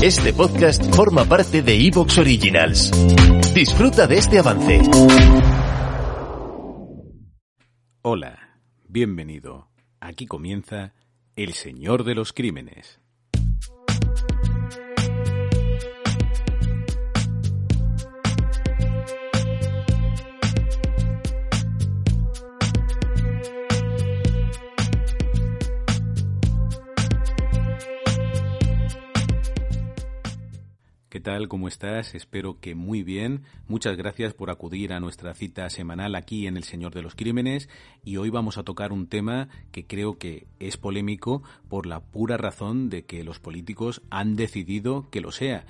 Este podcast forma parte de Evox Originals. Disfruta de este avance. Hola, bienvenido. Aquí comienza El Señor de los Crímenes. Tal? ¿Cómo estás? Espero que muy bien. Muchas gracias por acudir a nuestra cita semanal aquí en El Señor de los Crímenes y hoy vamos a tocar un tema que creo que es polémico por la pura razón de que los políticos han decidido que lo sea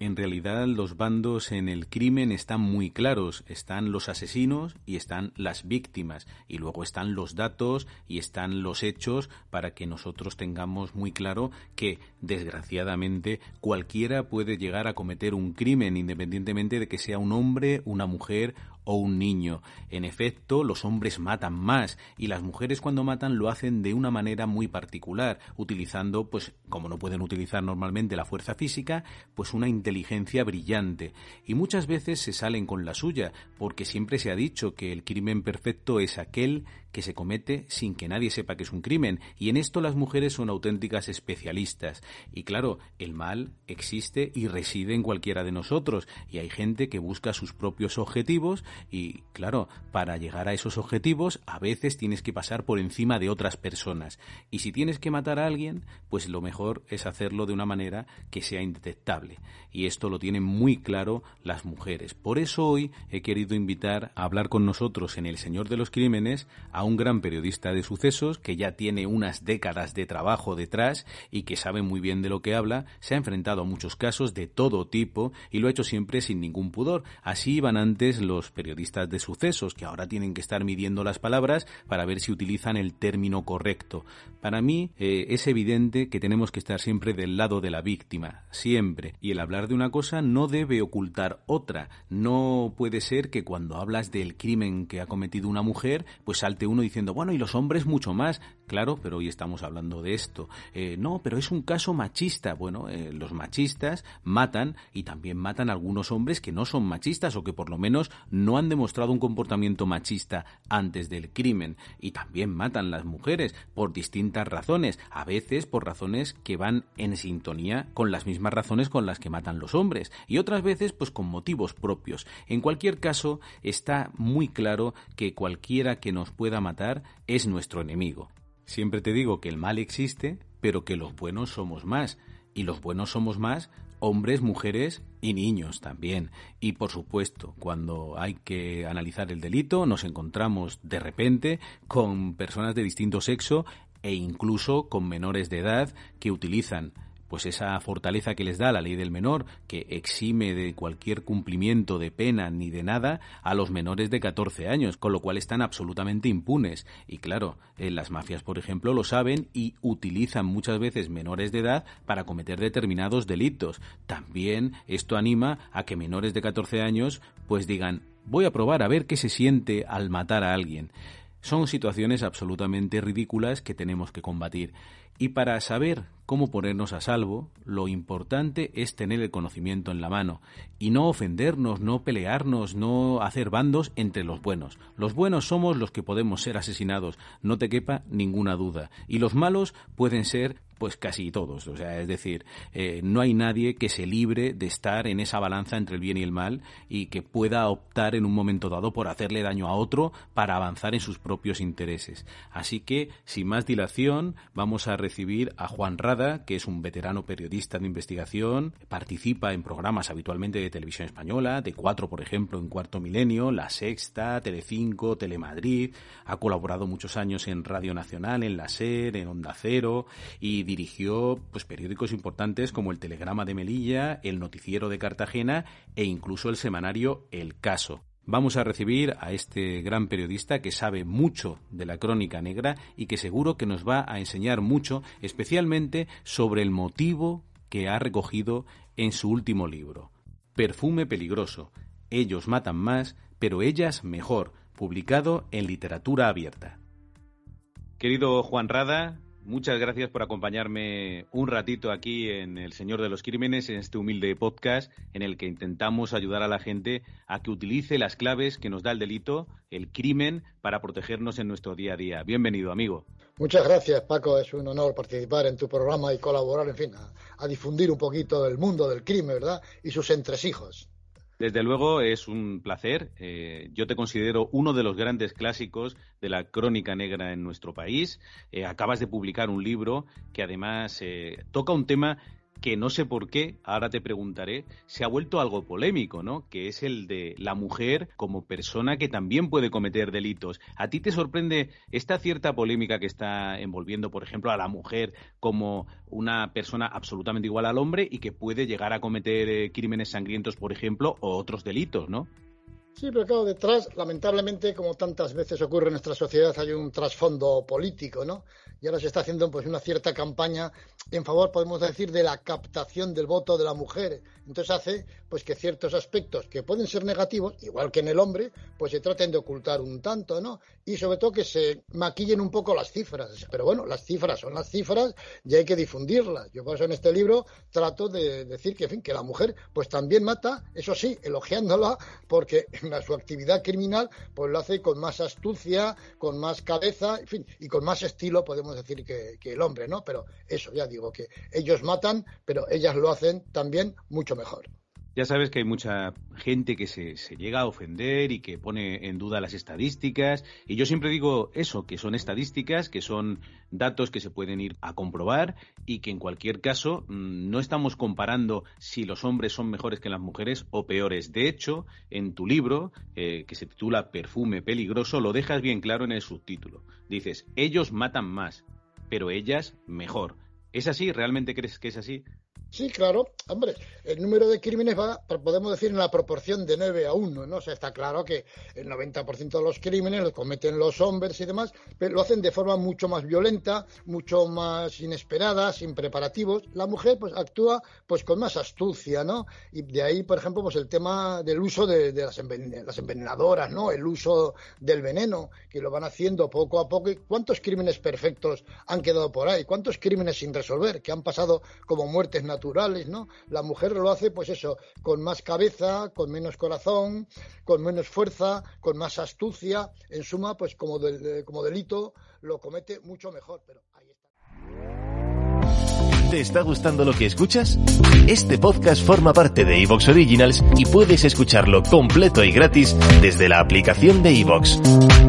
en realidad los bandos en el crimen están muy claros. Están los asesinos y están las víctimas. Y luego están los datos y están los hechos para que nosotros tengamos muy claro que, desgraciadamente, cualquiera puede llegar a cometer un crimen independientemente de que sea un hombre, una mujer o un niño. En efecto, los hombres matan más y las mujeres cuando matan lo hacen de una manera muy particular, utilizando, pues, como no pueden utilizar normalmente la fuerza física, pues una inteligencia brillante. Y muchas veces se salen con la suya, porque siempre se ha dicho que el crimen perfecto es aquel que se comete sin que nadie sepa que es un crimen, y en esto las mujeres son auténticas especialistas. Y claro, el mal existe y reside en cualquiera de nosotros, y hay gente que busca sus propios objetivos, y claro, para llegar a esos objetivos a veces tienes que pasar por encima de otras personas. Y si tienes que matar a alguien, pues lo mejor es hacerlo de una manera que sea indetectable. Y esto lo tienen muy claro las mujeres. Por eso hoy he querido invitar a hablar con nosotros en El Señor de los Crímenes un gran periodista de sucesos que ya tiene unas décadas de trabajo detrás y que sabe muy bien de lo que habla, se ha enfrentado a muchos casos de todo tipo y lo ha hecho siempre sin ningún pudor. Así iban antes los periodistas de sucesos, que ahora tienen que estar midiendo las palabras para ver si utilizan el término correcto. Para mí eh, es evidente que tenemos que estar siempre del lado de la víctima, siempre. Y el hablar de una cosa no debe ocultar otra. No puede ser que cuando hablas del crimen que ha cometido una mujer, pues salte uno diciendo, bueno, y los hombres mucho más. Claro, pero hoy estamos hablando de esto. Eh, no, pero es un caso machista. Bueno, eh, los machistas matan y también matan a algunos hombres que no son machistas o que por lo menos no han demostrado un comportamiento machista antes del crimen. Y también matan las mujeres por distintas razones, a veces por razones que van en sintonía con las mismas razones con las que matan los hombres y otras veces pues con motivos propios. En cualquier caso, está muy claro que cualquiera que nos pueda matar es nuestro enemigo. Siempre te digo que el mal existe, pero que los buenos somos más. Y los buenos somos más hombres, mujeres y niños también. Y por supuesto, cuando hay que analizar el delito, nos encontramos de repente con personas de distinto sexo e incluso con menores de edad que utilizan pues esa fortaleza que les da la ley del menor, que exime de cualquier cumplimiento de pena ni de nada a los menores de 14 años, con lo cual están absolutamente impunes. Y claro, eh, las mafias, por ejemplo, lo saben y utilizan muchas veces menores de edad para cometer determinados delitos. También esto anima a que menores de 14 años pues digan, voy a probar a ver qué se siente al matar a alguien. Son situaciones absolutamente ridículas que tenemos que combatir. Y para saber cómo ponernos a salvo, lo importante es tener el conocimiento en la mano y no ofendernos, no pelearnos, no hacer bandos entre los buenos. Los buenos somos los que podemos ser asesinados, no te quepa ninguna duda. Y los malos pueden ser pues casi todos. O sea, es decir, eh, no hay nadie que se libre de estar en esa balanza entre el bien y el mal y que pueda optar en un momento dado por hacerle daño a otro para avanzar en sus propios intereses. Así que, sin más dilación, vamos a recibir a Juan Rada, que es un veterano periodista de investigación, participa en programas habitualmente de televisión española, de cuatro, por ejemplo, en Cuarto Milenio, La Sexta, Telecinco, Telemadrid, ha colaborado muchos años en Radio Nacional, en La SER, en Onda Cero y dirigió pues, periódicos importantes como el Telegrama de Melilla, el Noticiero de Cartagena e incluso el semanario El Caso. Vamos a recibir a este gran periodista que sabe mucho de la crónica negra y que seguro que nos va a enseñar mucho, especialmente sobre el motivo que ha recogido en su último libro. Perfume peligroso. Ellos matan más, pero ellas mejor, publicado en literatura abierta. Querido Juan Rada, Muchas gracias por acompañarme un ratito aquí en El Señor de los Crímenes, en este humilde podcast en el que intentamos ayudar a la gente a que utilice las claves que nos da el delito, el crimen, para protegernos en nuestro día a día. Bienvenido, amigo. Muchas gracias, Paco. Es un honor participar en tu programa y colaborar, en fin, a, a difundir un poquito el mundo del crimen, ¿verdad? Y sus entresijos. Desde luego es un placer. Eh, yo te considero uno de los grandes clásicos de la crónica negra en nuestro país. Eh, acabas de publicar un libro que además eh, toca un tema que no sé por qué, ahora te preguntaré, se ha vuelto algo polémico, ¿no? Que es el de la mujer como persona que también puede cometer delitos. ¿A ti te sorprende esta cierta polémica que está envolviendo, por ejemplo, a la mujer como una persona absolutamente igual al hombre y que puede llegar a cometer eh, crímenes sangrientos, por ejemplo, o otros delitos, ¿no? Sí, pero claro, detrás, lamentablemente, como tantas veces ocurre en nuestra sociedad, hay un trasfondo político, ¿no? Y ahora se está haciendo pues una cierta campaña en favor, podemos decir, de la captación del voto de la mujer. Entonces hace pues que ciertos aspectos que pueden ser negativos, igual que en el hombre, pues se traten de ocultar un tanto, ¿no? Y sobre todo que se maquillen un poco las cifras. Pero bueno, las cifras son las cifras y hay que difundirlas. Yo por eso en este libro trato de decir que, la mujer pues también mata, eso sí, elogiándola, porque su actividad criminal pues lo hace con más astucia, con más cabeza, en fin, y con más estilo, podemos decir, que el hombre, ¿no? Pero eso, ya digo, que ellos matan, pero ellas lo hacen también mucho mejor. Ya sabes que hay mucha gente que se, llega a ofender y que pone en duda las estadísticas. Y yo siempre digo eso, que son estadísticas, que son datos que se pueden ir a comprobar y que en cualquier caso mm, no estamos comparando si los hombres son mejores que las mujeres o peores. De hecho, en tu libro, eh, que se titula Perfume peligroso, lo dejas bien claro en el subtítulo. Dices, ellos matan más, pero ellas mejor. ¿Es así? ¿Realmente crees que es así? Sí, claro. Hombre, el número de crímenes va, podemos decir, en la proporción de 9 a 1, ¿no? O sea, está claro que el 90% de los crímenes los cometen los hombres y demás, pero lo hacen de forma mucho más violenta, mucho más inesperada, sin preparativos. La mujer, pues, actúa, pues, con más astucia, ¿no? Y de ahí, por ejemplo, pues, el tema del uso de, las, envenenadoras, ¿no? El uso del veneno, que lo van haciendo poco a poco. ¿Cuántos crímenes perfectos han quedado por ahí? ¿Cuántos crímenes sin resolver que han pasado como muertes naturales? Naturales, ¿no? La mujer lo hace, pues eso, con más cabeza, con menos corazón, con menos fuerza, con más astucia. En suma, pues como, como delito lo comete mucho mejor, pero ahí está. ¿Te está gustando lo que escuchas? Este podcast forma parte de Evox Originals y puedes escucharlo completo y gratis desde la aplicación de Evox.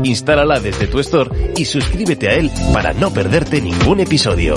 Instálala desde tu store y suscríbete a él para no perderte ningún episodio.